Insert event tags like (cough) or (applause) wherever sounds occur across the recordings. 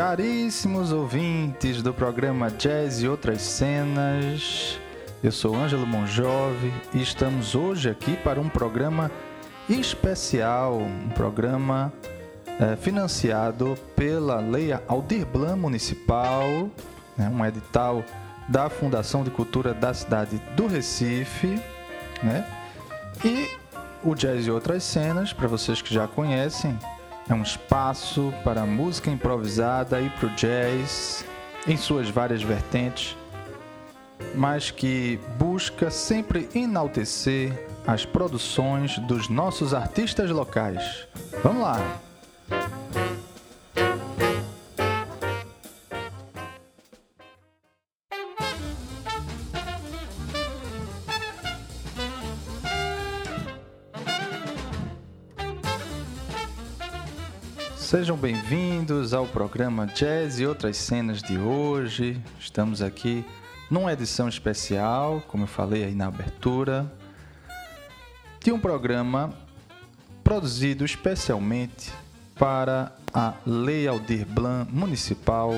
Caríssimos ouvintes do programa Jazz e Outras Cenas, eu sou Ângelo Monjove e estamos hoje aqui para um programa especial, um programa é, financiado pela Lei Aldir Blanc Municipal, né, um edital da Fundação de Cultura da cidade do Recife, né? E o Jazz e Outras Cenas, para vocês que já conhecem, é um espaço para música improvisada e para o jazz em suas várias vertentes, mas que busca sempre enaltecer as produções dos nossos artistas locais. Vamos lá! Sejam bem-vindos ao programa Jazz e outras cenas de hoje. Estamos aqui numa edição especial, como eu falei aí na abertura, de um programa produzido especialmente para a Lei Aldir Blanc Municipal,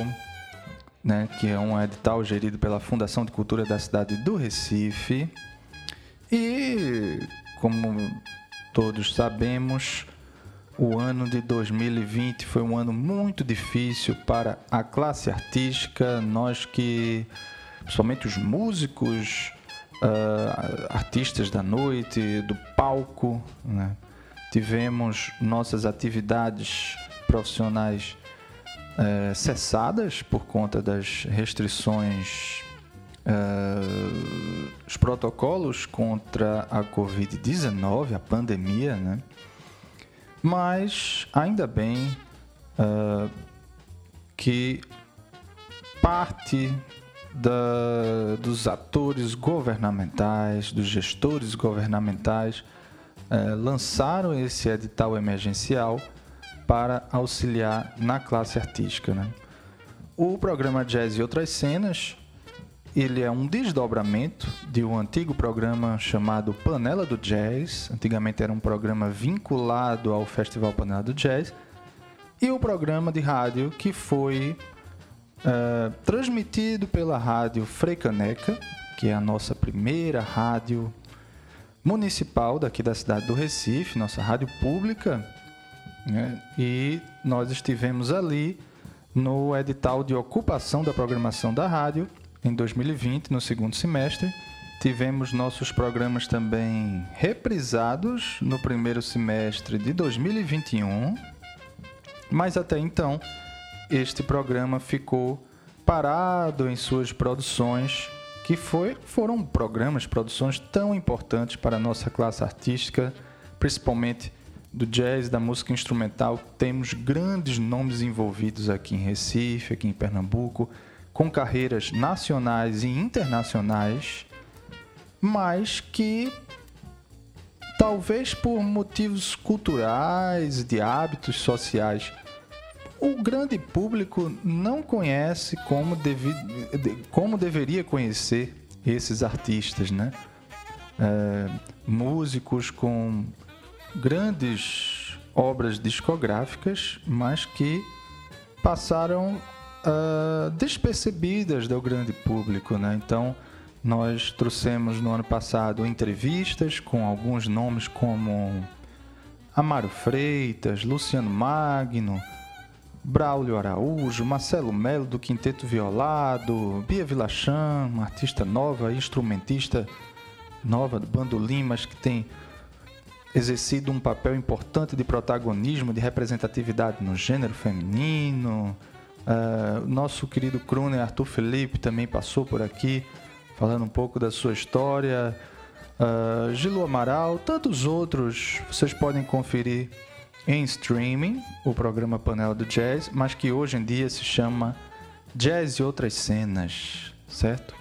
né, que é um edital gerido pela Fundação de Cultura da cidade do Recife. E, como todos sabemos, o ano de 2020 foi um ano muito difícil para a classe artística, nós que, principalmente os músicos, uh, artistas da noite, do palco, né? tivemos nossas atividades profissionais uh, cessadas por conta das restrições, uh, os protocolos contra a Covid-19, a pandemia, né? Mas ainda bem uh, que parte da, dos atores governamentais, dos gestores governamentais, uh, lançaram esse edital emergencial para auxiliar na classe artística. Né? O programa Jazz e Outras Cenas ele é um desdobramento de um antigo programa chamado Panela do Jazz. Antigamente era um programa vinculado ao Festival Panela do Jazz. E o programa de rádio que foi uh, transmitido pela rádio Freicaneca, que é a nossa primeira rádio municipal daqui da cidade do Recife, nossa rádio pública. Né? E nós estivemos ali no edital de ocupação da programação da rádio em 2020, no segundo semestre. Tivemos nossos programas também reprisados no primeiro semestre de 2021, mas até então este programa ficou parado em suas produções, que foi, foram programas, produções tão importantes para a nossa classe artística, principalmente do jazz, da música instrumental. Temos grandes nomes envolvidos aqui em Recife, aqui em Pernambuco com carreiras nacionais e internacionais, mas que talvez por motivos culturais, de hábitos sociais, o grande público não conhece como, devi, como deveria conhecer esses artistas, né? É, músicos com grandes obras discográficas, mas que passaram uh, despercebidas do grande público, né? Então, nós trouxemos no ano passado entrevistas com alguns nomes como Amaro Freitas, Luciano Magno, Braulio Araújo, Marcelo Melo do Quinteto Violado, Bia Vilachan, uma artista nova, instrumentista nova do Bandolim, mas que tem exercido um papel importante de protagonismo, de representatividade no gênero feminino. Uh, nosso querido crooner Arthur Felipe também passou por aqui, falando um pouco da sua história. Uh, Gilo Amaral, tantos outros, vocês podem conferir em streaming o programa Panela do Jazz, mas que hoje em dia se chama Jazz e Outras Cenas, certo?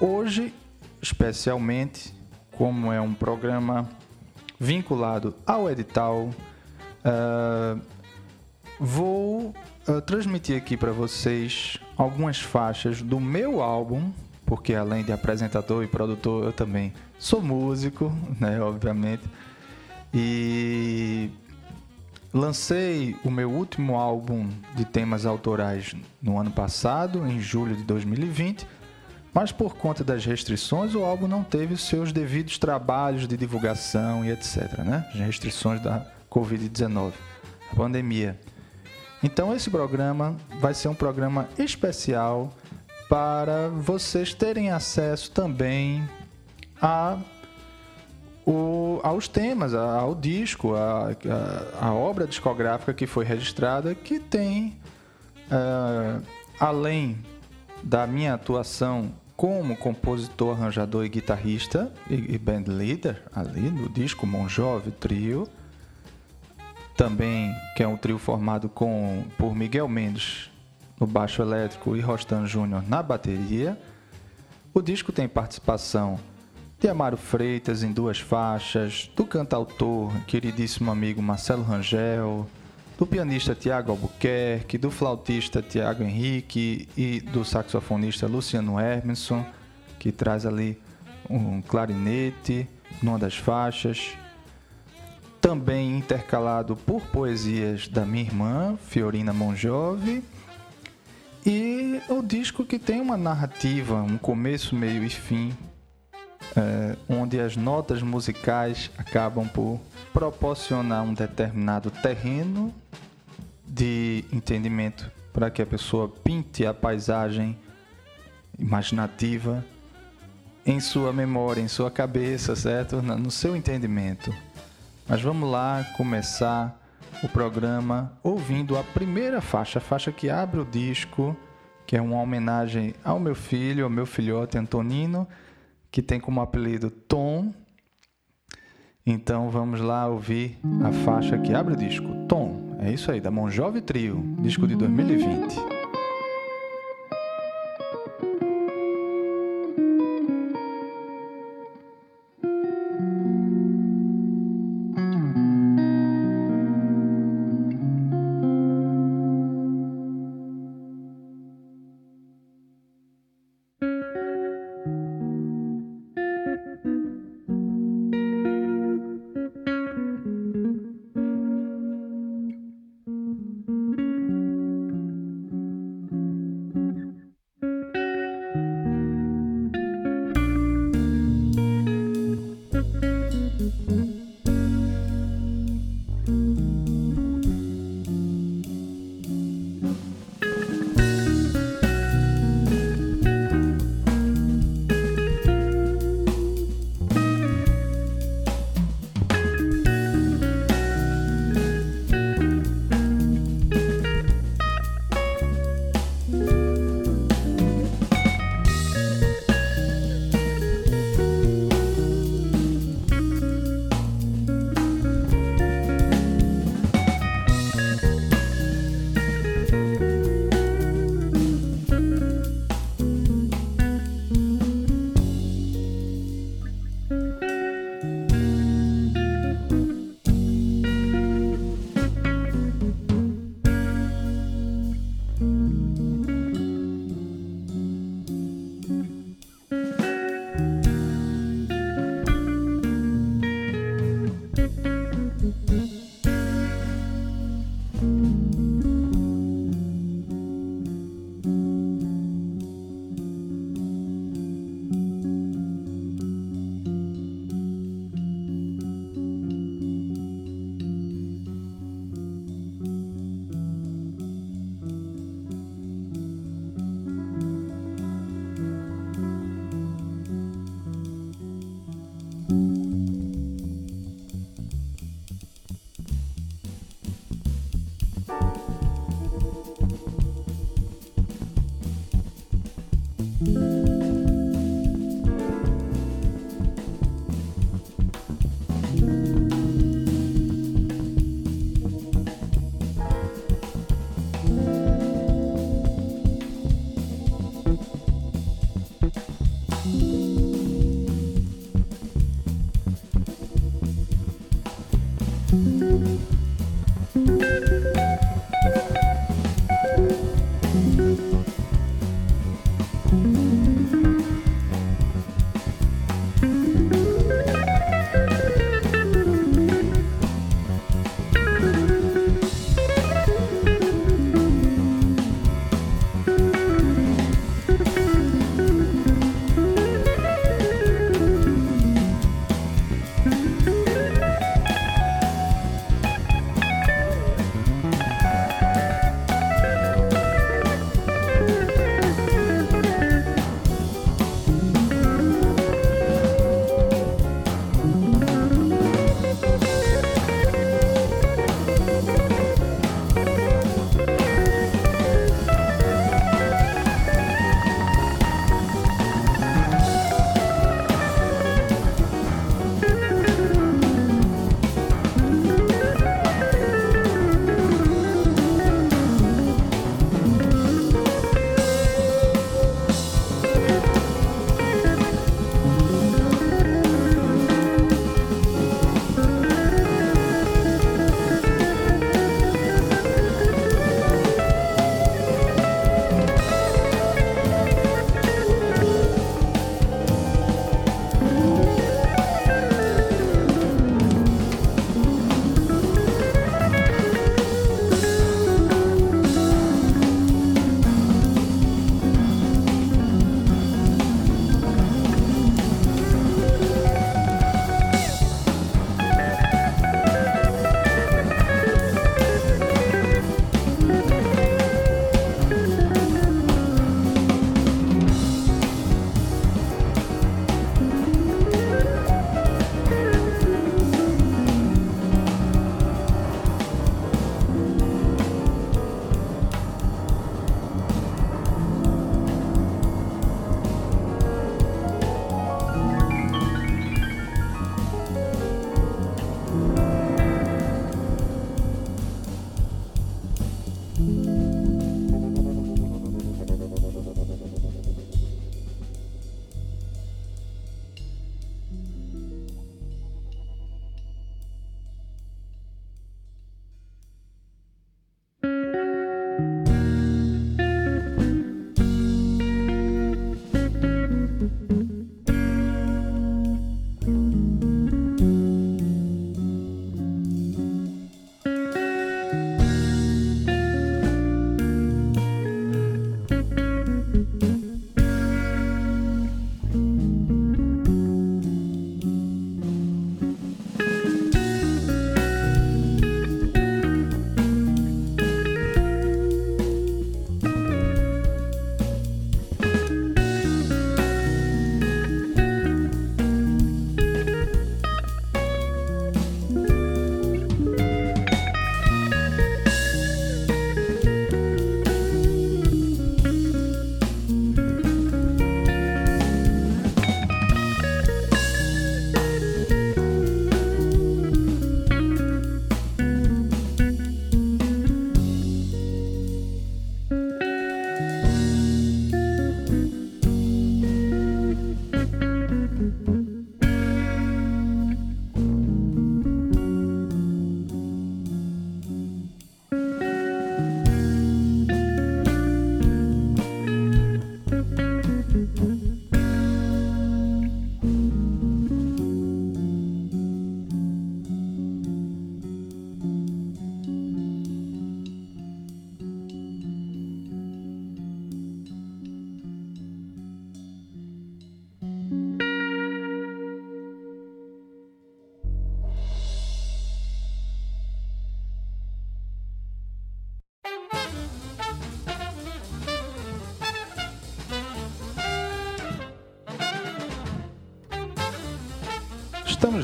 Hoje, especialmente, como é um programa vinculado ao edital, uh, vou uh, transmitir aqui para vocês algumas faixas do meu álbum, porque além de apresentador e produtor, eu também sou músico, (laughs) né, obviamente. E lancei o meu último álbum de temas autorais no ano passado, em julho de 2020, mas por conta das restrições, o álbum não teve os seus devidos trabalhos de divulgação e etc. Né? As restrições da Covid-19, a pandemia. Então, esse programa vai ser um programa especial para vocês terem acesso também a o, aos temas, ao disco, a, a, a, obra discográfica que foi registrada, que tem, uh, além da minha atuação como compositor, arranjador e guitarrista e, e band leader ali do disco Mon Jove Trio, também que é um trio formado com, por Miguel Mendes no baixo elétrico e Rostan Júnior na bateria. O disco tem participação de Amaro Freitas em duas faixas, do cantautor queridíssimo amigo Marcelo Rangel, do pianista Tiago Albuquerque, do flautista Tiago Henrique e do saxofonista Luciano Hermanson, que traz ali um clarinete numa das faixas. Também intercalado por poesias da minha irmã, Fiorina Monjove. E o disco que tem uma narrativa, um começo, meio e fim é, onde as notas musicais acabam por proporcionar um determinado terreno de entendimento para que a pessoa pinte a paisagem imaginativa em sua memória, em sua cabeça, certo? No seu entendimento. Mas vamos lá começar o programa ouvindo a primeira faixa, a faixa que abre o disco, que é uma homenagem ao meu filho, ao meu filhote Antonino que tem como apelido Tom. Então vamos lá ouvir a faixa que abre o disco. Tom, é isso aí, da Monjove Trio, disco de 2020.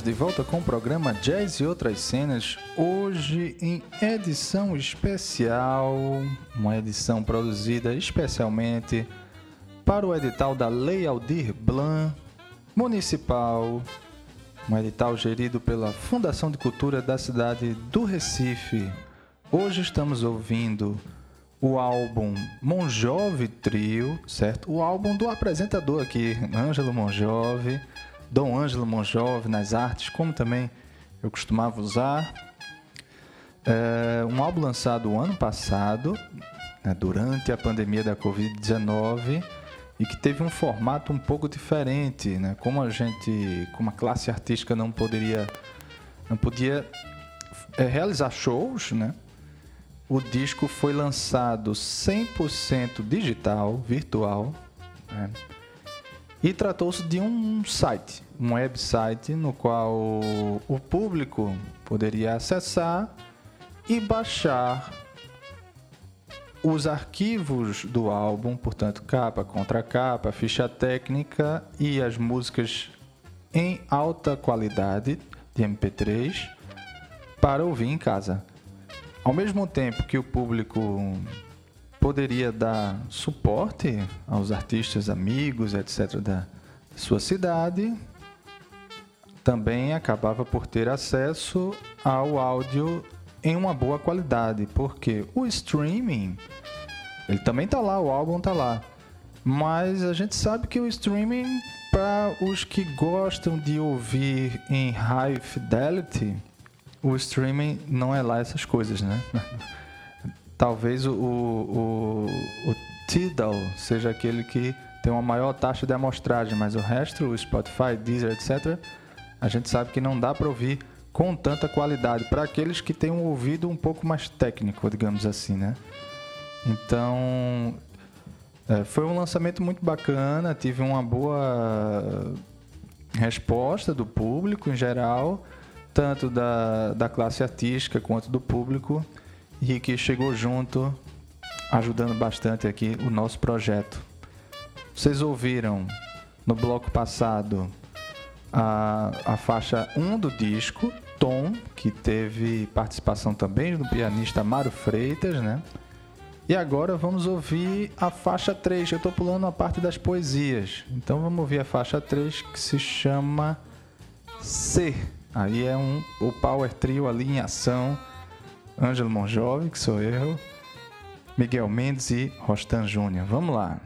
Estamos de volta com o programa Jazz e Outras Cenas, hoje em edição especial, uma edição produzida especialmente para o edital da Lei Aldir Blanc Municipal, um edital gerido pela Fundação de Cultura da cidade do Recife. Hoje estamos ouvindo o álbum Monjove Trio, certo? O álbum do apresentador aqui, Ângelo Monjove Dom Ângelo Monjove nas artes, como também eu costumava usar. É um álbum lançado ano passado, né, durante a pandemia da Covid-19, e que teve um formato um pouco diferente, né? Como a gente, como a classe artística não poderia, não podia é, realizar shows, né? O disco foi lançado 100% digital, virtual, né? E tratou-se de um site, um website no qual o público poderia acessar e baixar os arquivos do álbum, portanto, capa, contracapa, ficha técnica e as músicas em alta qualidade de MP3 para ouvir em casa. Ao mesmo tempo que o público poderia dar suporte aos artistas amigos, etc., da sua cidade, também acabava por ter acesso ao áudio em uma boa qualidade, porque o streaming, ele também está lá, o álbum está lá, mas a gente sabe que o streaming, para os que gostam de ouvir em high fidelity, o streaming não é lá essas coisas, né? (laughs) talvez o, o, o Tidal seja aquele que tem uma maior taxa de amostragem, mas o resto, o Spotify, Deezer, etc., a gente sabe que não dá para ouvir com tanta qualidade para aqueles que têm um ouvido um pouco mais técnico, digamos assim, né? Então, é, foi um lançamento muito bacana, tive uma boa resposta do público em geral, tanto da, da classe artística quanto do público e que chegou junto, ajudando bastante aqui o nosso projeto. Vocês ouviram no bloco passado a, a faixa 1 do disco, Tom, que teve participação também do pianista Mário Freitas, né? E agora vamos ouvir a faixa 3. Eu estou pulando a parte das poesias. Então vamos ouvir a faixa 3 que se chama C. Aí é um, o Power Trio ali em ação Ângelo Monjove, que sou eu, Miguel Mendes e Rostan Júnior. Vamos lá.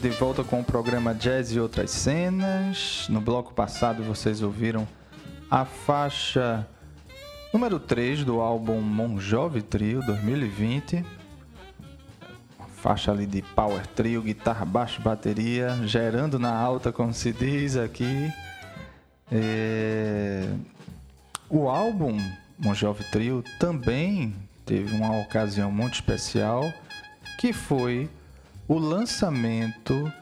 De volta com o programa Jazz e Outras Cenas. No bloco passado vocês ouviram a faixa número 3 do álbum Mon Trio 2020. Uma faixa ali de power trio, guitarra, baixo, bateria, gerando na alta, como se diz aqui. É... O álbum Mon Trio também teve uma ocasião muito especial, que foi o lançamento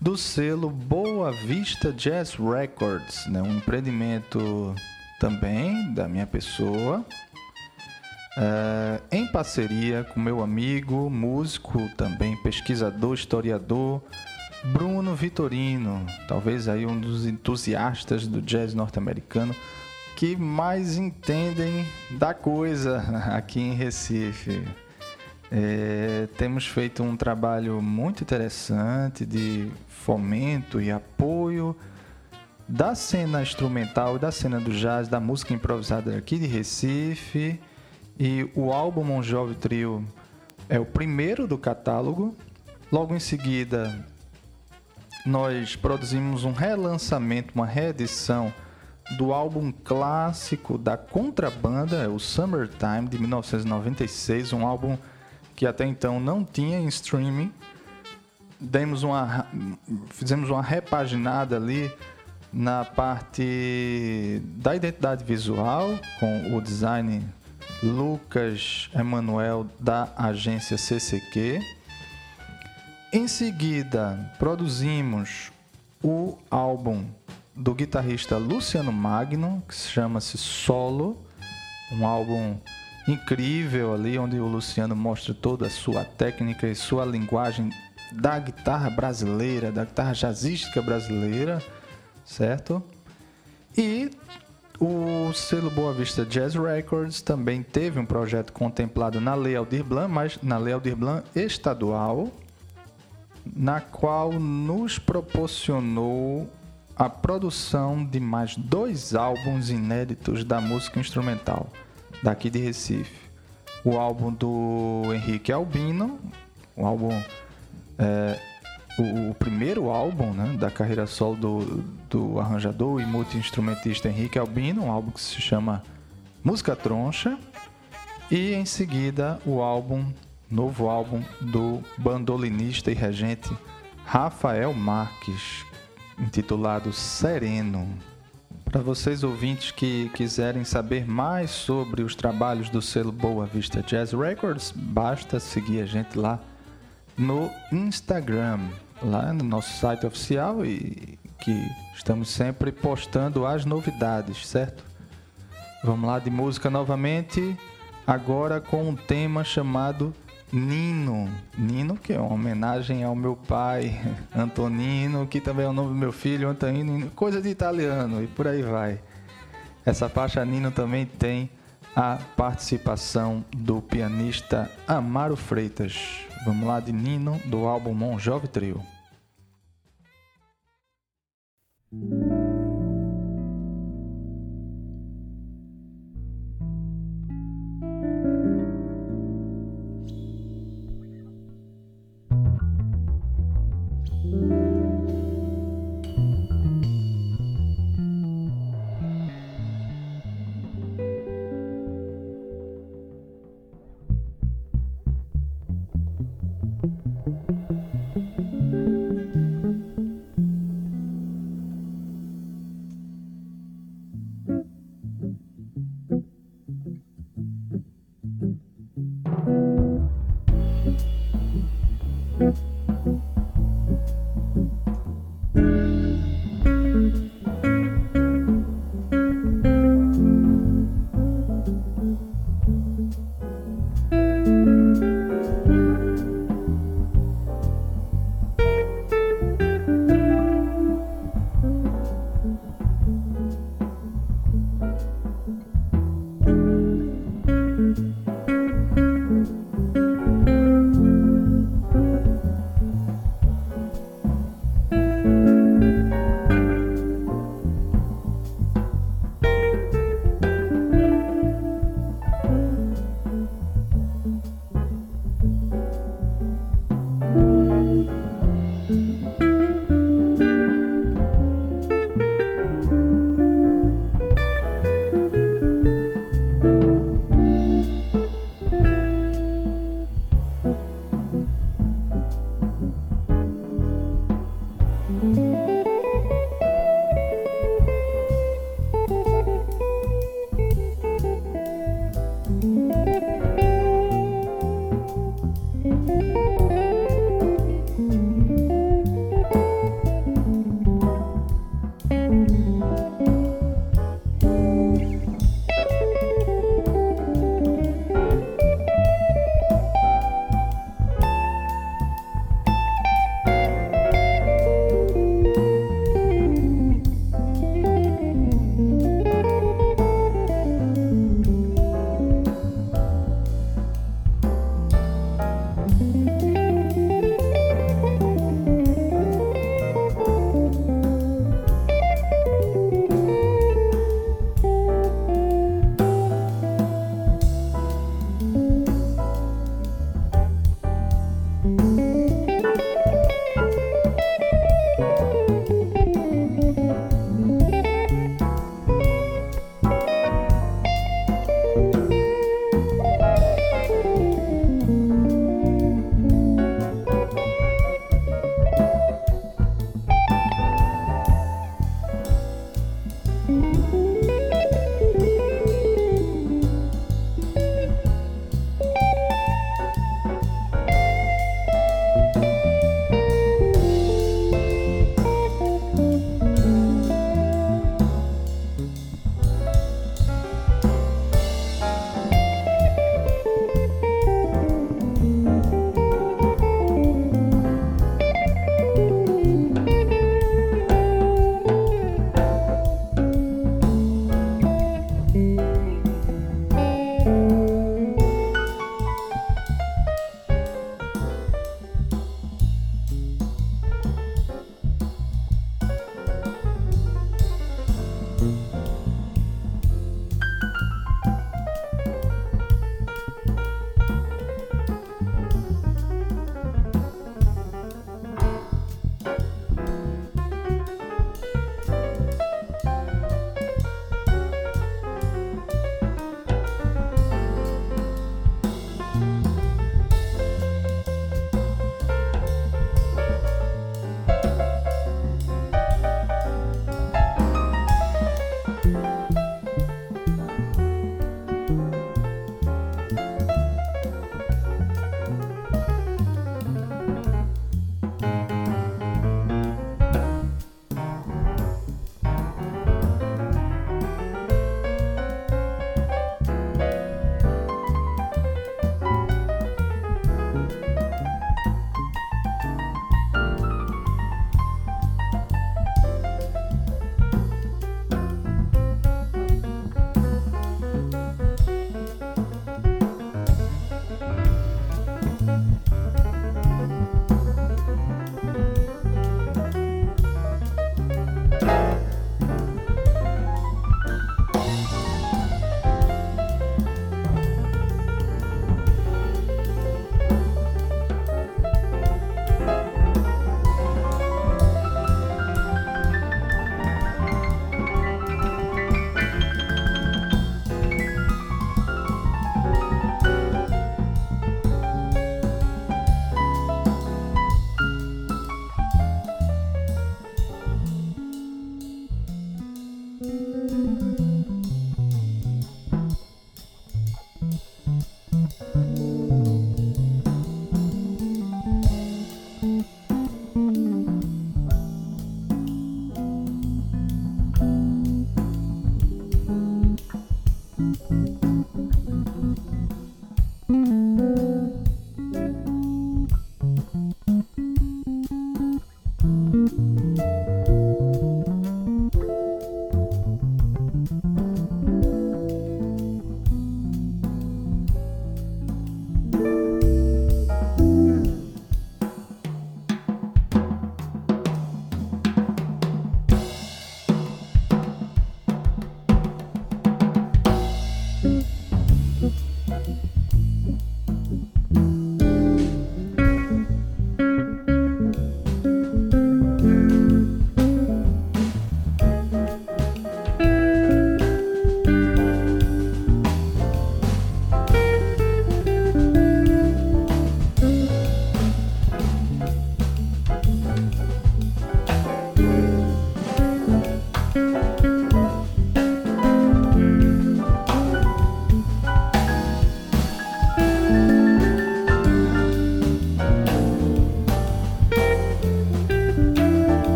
do selo Boa Vista Jazz Records, né? um empreendimento também da minha pessoa, é, em parceria com meu amigo, músico, também pesquisador, historiador, Bruno Vitorino, talvez aí um dos entusiastas do jazz norte-americano que mais entendem da coisa (laughs) aqui em Recife. É, temos feito um trabalho muito interessante de fomento e apoio da cena instrumental, da cena do jazz, da música improvisada aqui de Recife. E o álbum Mon Jovi Trio é o primeiro do catálogo. Logo em seguida, nós produzimos um relançamento, uma reedição do álbum clássico da contrabanda, é o Summertime de 1996, um álbum que até então não tinha em streaming. Demos uma, fizemos uma repaginada ali na parte da identidade visual com o design Lucas Emanuel da agência CCQ. Em seguida, produzimos o álbum do guitarrista Luciano Magno, que chama-se Solo, um álbum incrível ali, onde o Luciano mostra toda a sua técnica e sua linguagem da guitarra brasileira, da guitarra jazzística brasileira, certo? E o selo Boa Vista Jazz Records também teve um projeto contemplado na Lei Aldir Blanc, mas na Lei Aldir Blanc estadual, na qual nos proporcionou a produção de mais dois álbuns inéditos da música instrumental daqui de Recife. O álbum do Henrique Albino, o álbum é, o, o, primeiro álbum né, da carreira solo do, do arranjador e multi-instrumentista Henrique Albino, um álbum que se chama Música Troncha, e em seguida o álbum, novo álbum do bandolinista e regente Rafael Marques, intitulado Sereno. Para vocês ouvintes que quiserem saber mais sobre os trabalhos do selo Boa Vista Jazz Records, basta seguir a gente lá no Instagram, lá no nosso site oficial e que estamos sempre postando as novidades, certo? Vamos lá de música novamente, agora com um tema chamado Nino. Nino, que é uma homenagem ao meu pai, (laughs) Antonino, que também é o nome do meu filho, Antonino, coisa de italiano e por aí vai. Essa faixa Nino também tem a participação do pianista Amaro Freitas. Vamos lá de Nino, do álbum Mon Jove Trio.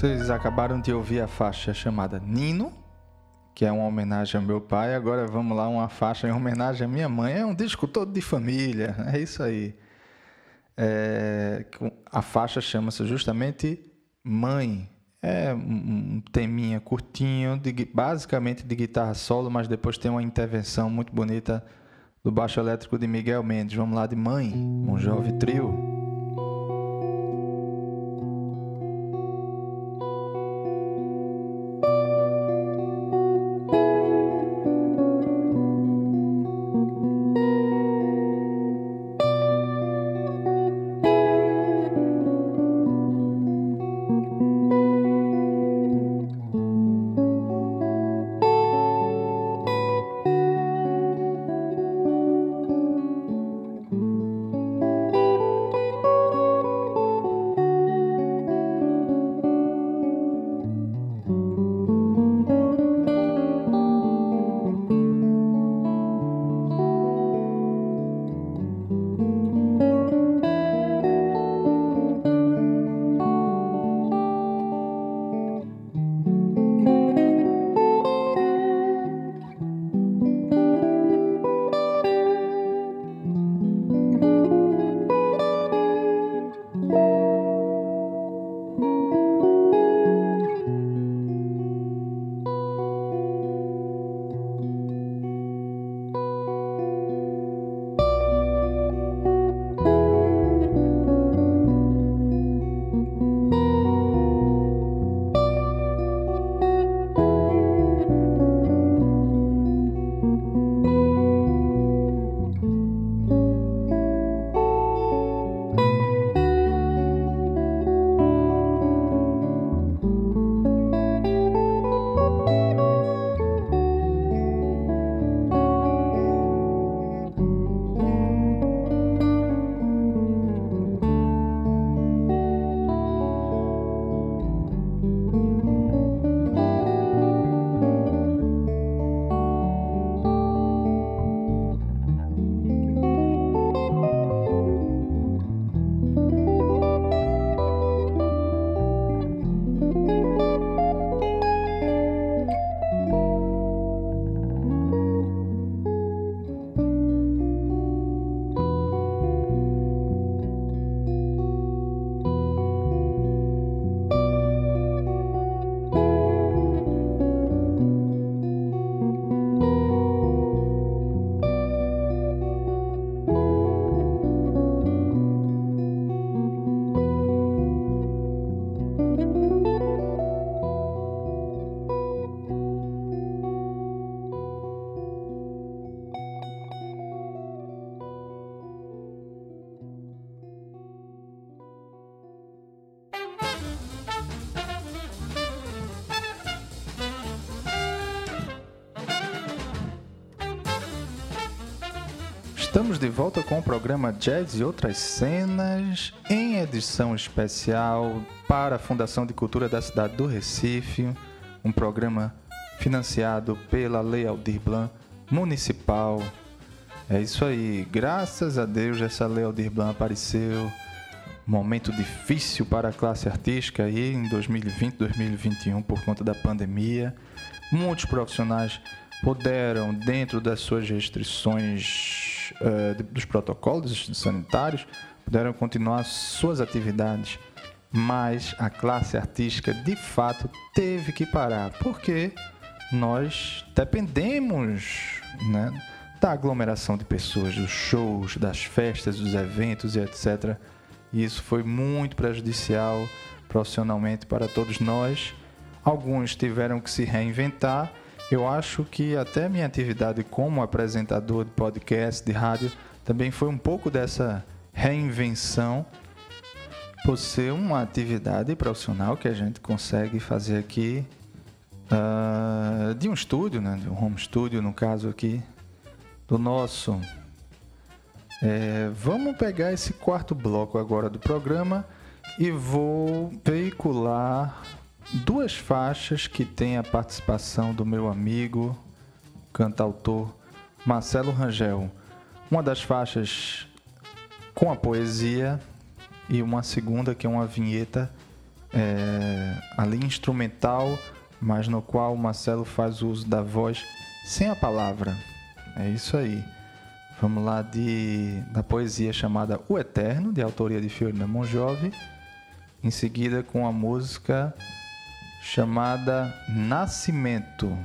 Vocês acabaram de ouvir a faixa chamada Nino, que é uma homenagem ao meu pai. Agora vamos lá, uma faixa em homenagem à minha mãe. É um disco todo de família, é isso aí. É, a faixa chama-se justamente Mãe. É um teminha curtinho, de, basicamente de guitarra solo, mas depois tem uma intervenção muito bonita do baixo elétrico de Miguel Mendes. Vamos lá de Mãe, um jovem trio. Estamos de volta com o programa Jazz e Outras Cenas, em edição especial para a Fundação de Cultura da cidade do Recife, um programa financiado pela Lei Aldir Blanc Municipal. É isso aí, graças a Deus essa Lei Aldir Blanc apareceu. Momento difícil para a classe artística aí em 2020, 2021 por conta da pandemia. Muitos profissionais puderam, dentro das suas restrições uh, dos protocolos sanitários, puderam continuar suas atividades, mas a classe artística de fato teve que parar, porque nós dependemos né, da aglomeração de pessoas, dos shows, das festas, dos eventos e etc. E isso foi muito prejudicial profissionalmente para todos nós. Alguns tiveram que se reinventar. Eu acho que até minha atividade como apresentador de podcast, de rádio, também foi um pouco dessa reinvenção por ser uma atividade profissional que a gente consegue fazer aqui uh, de um estúdio, né, de um home studio, no caso aqui do nosso. É, vamos pegar esse quarto bloco agora do programa e vou veicular duas faixas que tem a participação do meu amigo cantautor Marcelo Rangel. Uma das faixas com a poesia e uma segunda que é uma vinheta é, ali instrumental, mas no qual o Marcelo faz uso da voz sem a palavra. É isso aí. Vamos lá de da poesia chamada O Eterno, de autoria de Fiorina Monjove. Em seguida com a música chamada Nascimento.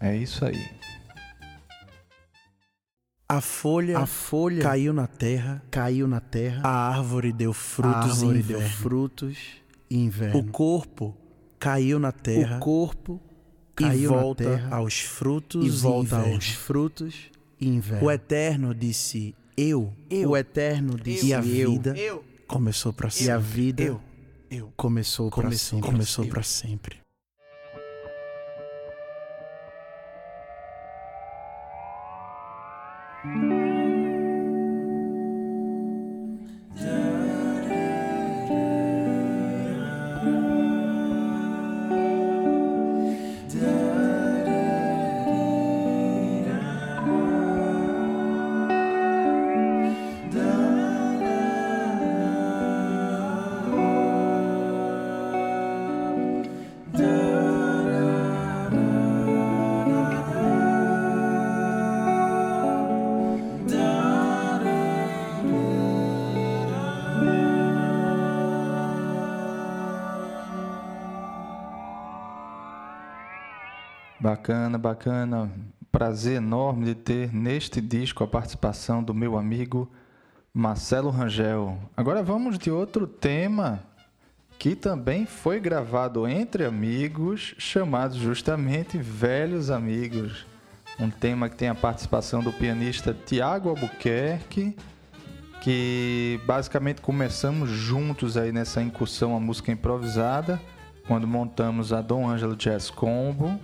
É isso aí. A folha, a folha caiu na terra, caiu na terra. A árvore deu frutos, a árvore inverno. deu frutos, inverno. O corpo caiu na terra. O corpo caiu e volta na terra aos frutos e volta inverno. aos frutos inverno. O eterno disse eu. eu. O eterno disse e a eu. vida eu. começou para sempre. E a vida eu. Eu. começou para sempre. Começou para sempre. Mm-hmm. Bacana, bacana. Prazer enorme de ter neste disco a participação do meu amigo Marcelo Rangel. Agora vamos de outro tema que também foi gravado entre amigos, chamado justamente Velhos Amigos. Um tema que tem a participação do pianista Tiago Albuquerque, que basicamente começamos juntos aí nessa incursão à música improvisada, quando montamos a Dom Ângelo Jazz Combo.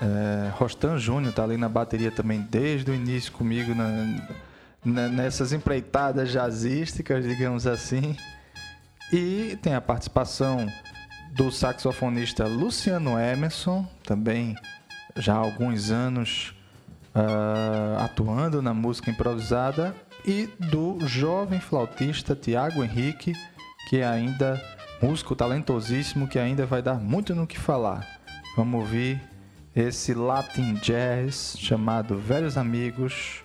É, Rostan Júnior tá ali na bateria também desde o início comigo na, na, nessas empreitadas jazzísticas, digamos assim. E tem a participação do saxofonista Luciano Emerson, também já há alguns anos uh, atuando na música improvisada, e do jovem flautista Tiago Henrique, que é ainda músico talentosíssimo, que ainda vai dar muito no que falar. Vamos ouvir esse Latin Jazz chamado Velhos Amigos,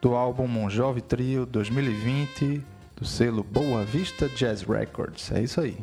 do álbum Mon Trio 2020, do selo Boa Vista Jazz Records. É isso aí.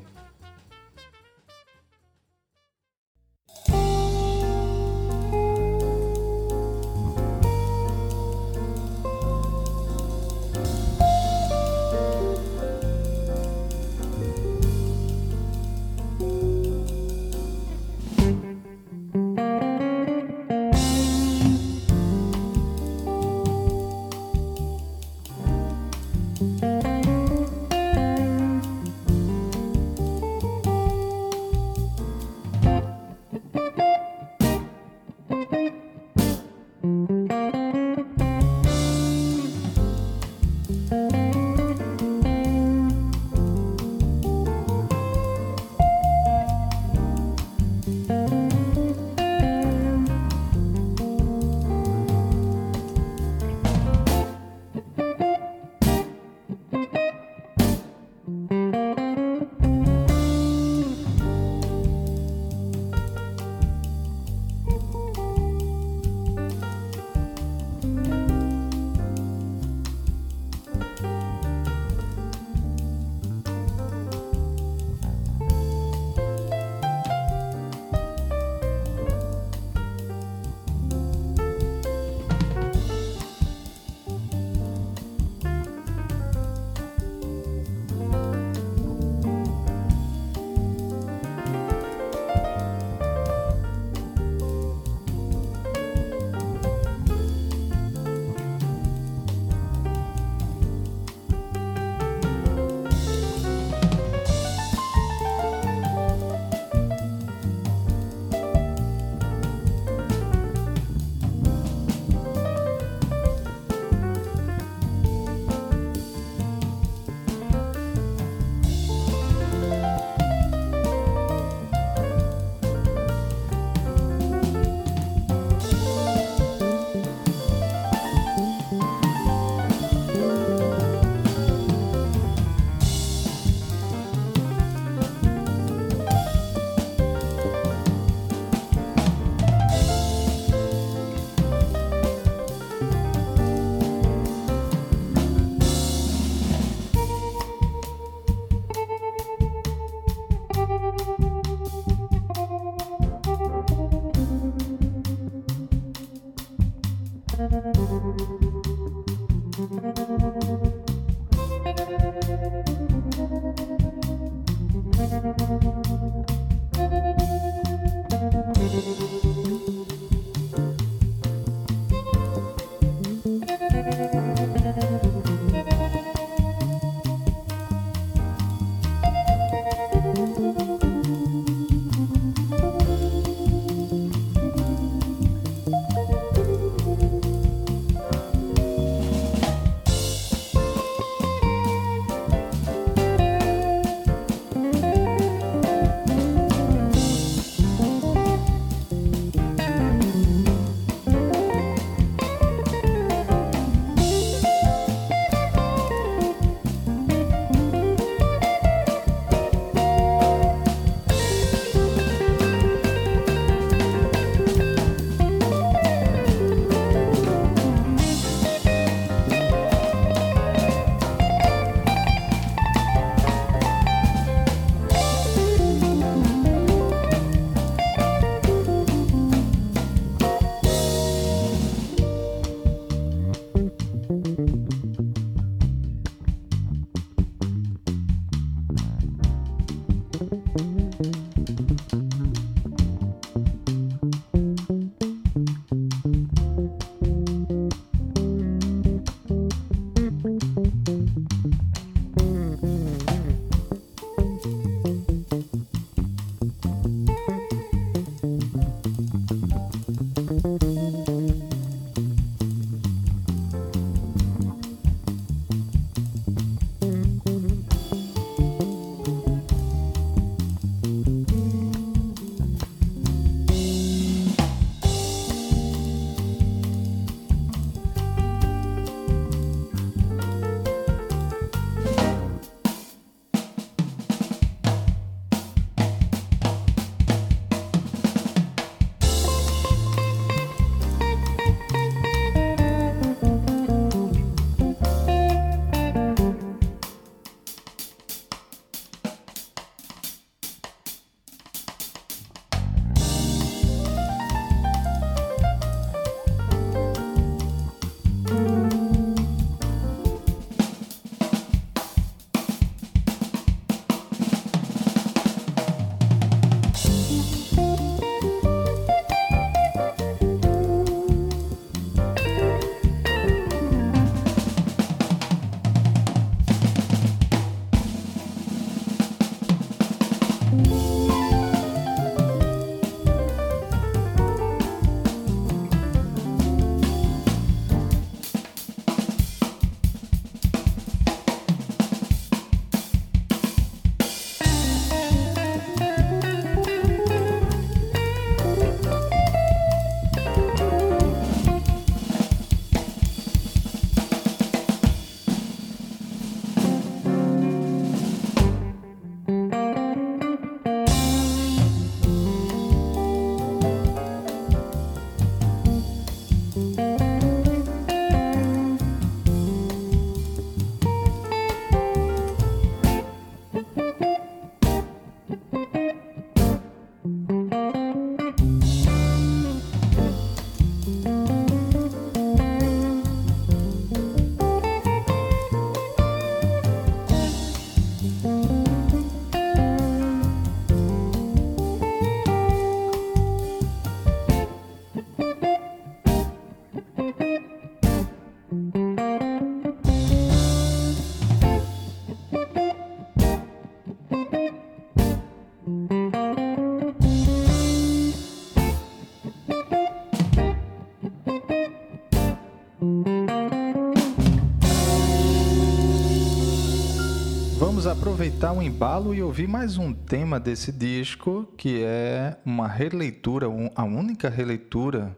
Aproveitar o embalo e ouvir mais um tema desse disco, que é uma releitura, a única releitura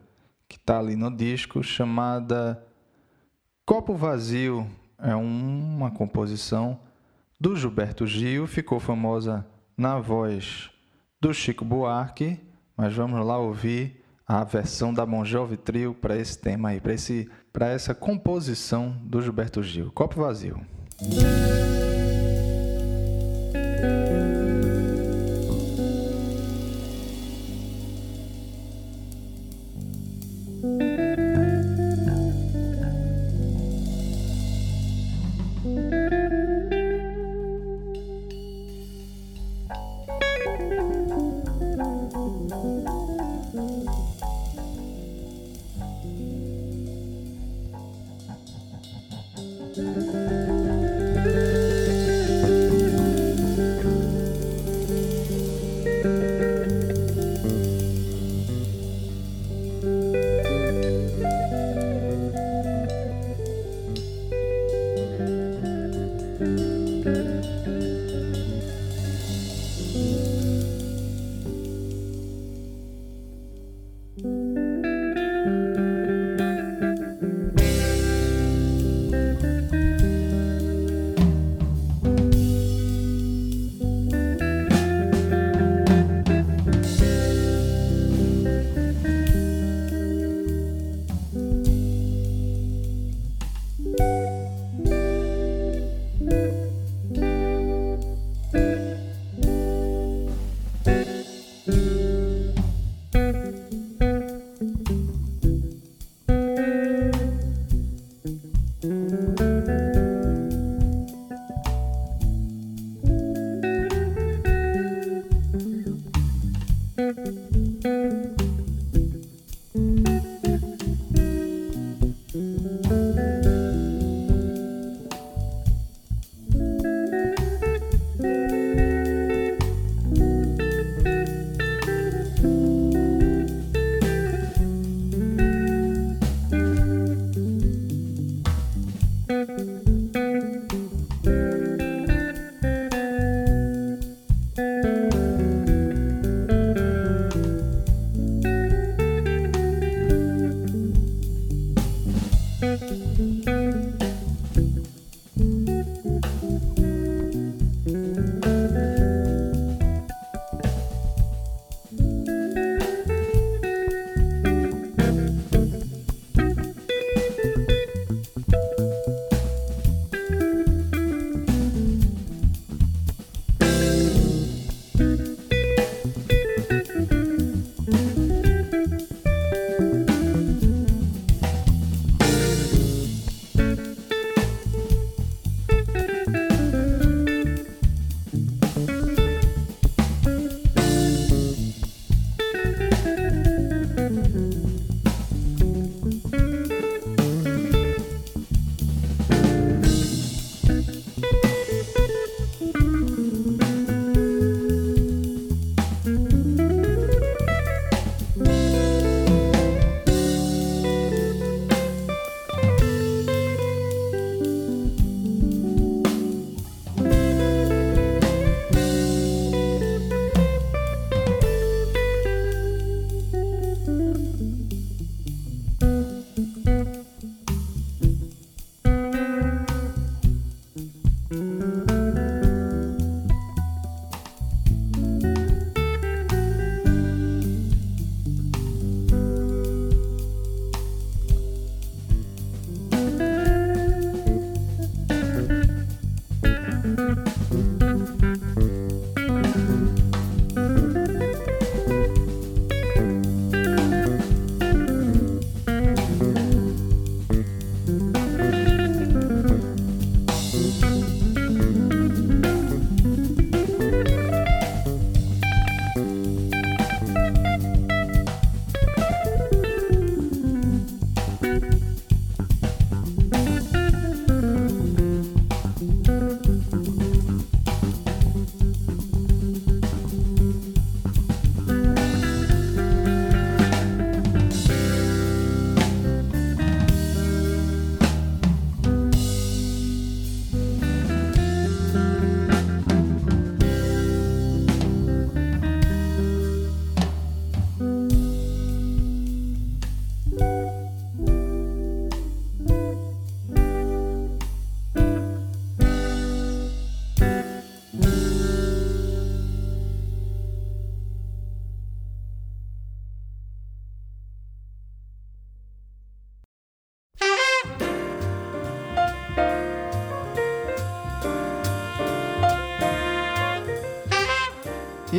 que está ali no disco, chamada Copo Vazio. É uma composição do Gilberto Gil, ficou famosa na voz do Chico Buarque, mas vamos lá ouvir a versão da Bon Jovi Trio para esse tema aí, para essa composição do Gilberto Gil. Copo Vazio.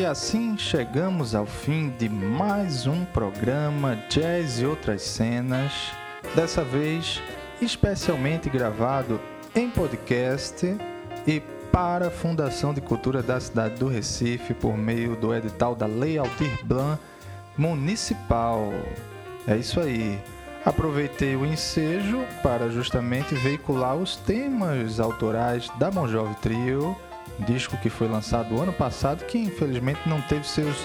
E assim chegamos ao fim de mais um programa Jazz e Outras Cenas, dessa vez especialmente gravado em podcast e para a Fundação de Cultura da cidade do Recife por meio do edital da Lei Aldir Blanc Municipal. É isso aí. Aproveitei o ensejo para justamente veicular os temas autorais da Bon Trio, disco que foi lançado ano passado, que infelizmente não teve seus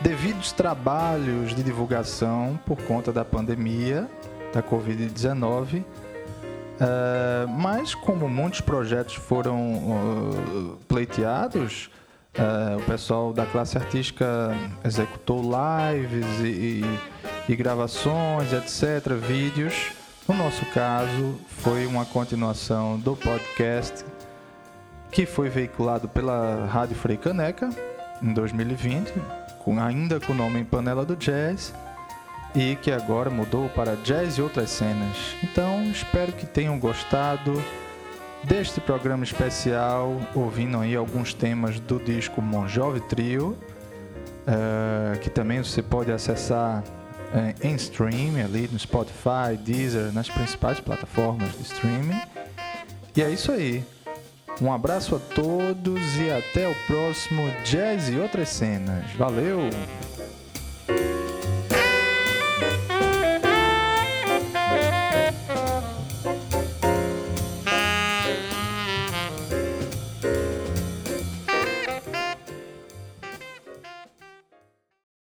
devidos trabalhos de divulgação por conta da pandemia da Covid-19. Uh, mas como muitos projetos foram uh, pleiteados, uh, o pessoal da classe artística executou lives e, e, e gravações, etc., vídeos. No nosso caso, foi uma continuação do podcast que foi veiculado pela Rádio Frei Caneca em 2020, com, ainda com o nome Panela do Jazz e que agora mudou para jazz e outras cenas. Então espero que tenham gostado deste programa especial, ouvindo aí alguns temas do disco Mon Jovi Trio, uh, que também você pode acessar uh, em streaming ali no Spotify, Deezer, nas principais plataformas de streaming. E é isso aí. Um abraço a todos e até o próximo Jazz e outras cenas. Valeu!